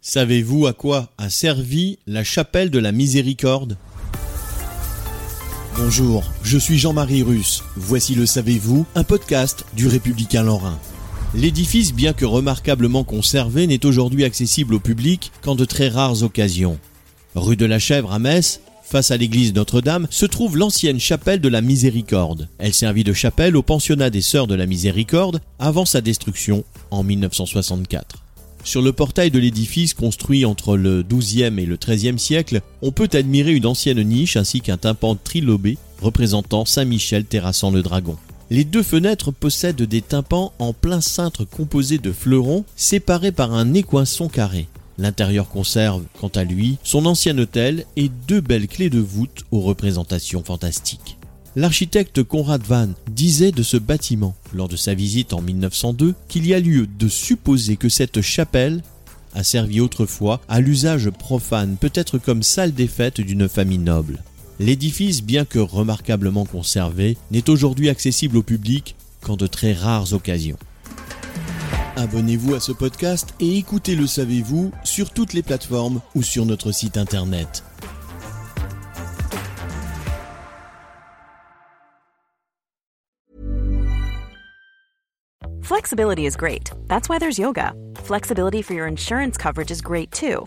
Savez-vous à quoi a servi la chapelle de la Miséricorde? Bonjour, je suis Jean-Marie Russe. Voici le Savez-vous, un podcast du Républicain Lorrain. L'édifice, bien que remarquablement conservé, n'est aujourd'hui accessible au public qu'en de très rares occasions. Rue de la Chèvre à Metz, face à l'église Notre-Dame, se trouve l'ancienne chapelle de la Miséricorde. Elle servit de chapelle au pensionnat des Sœurs de la Miséricorde avant sa destruction en 1964. Sur le portail de l'édifice construit entre le XIIe et le XIIIe siècle, on peut admirer une ancienne niche ainsi qu'un tympan trilobé représentant Saint Michel terrassant le dragon. Les deux fenêtres possèdent des tympans en plein cintre composés de fleurons séparés par un écoinçon carré. L'intérieur conserve, quant à lui, son ancien hôtel et deux belles clés de voûte aux représentations fantastiques. L'architecte Conrad Van disait de ce bâtiment, lors de sa visite en 1902, qu'il y a lieu de supposer que cette chapelle a servi autrefois à l'usage profane, peut-être comme salle des fêtes d'une famille noble. L'édifice, bien que remarquablement conservé, n'est aujourd'hui accessible au public qu'en de très rares occasions. Abonnez-vous à ce podcast et écoutez Le Savez-vous sur toutes les plateformes ou sur notre site internet. Flexibility is great. That's why there's yoga. Flexibility for your insurance coverage is great too.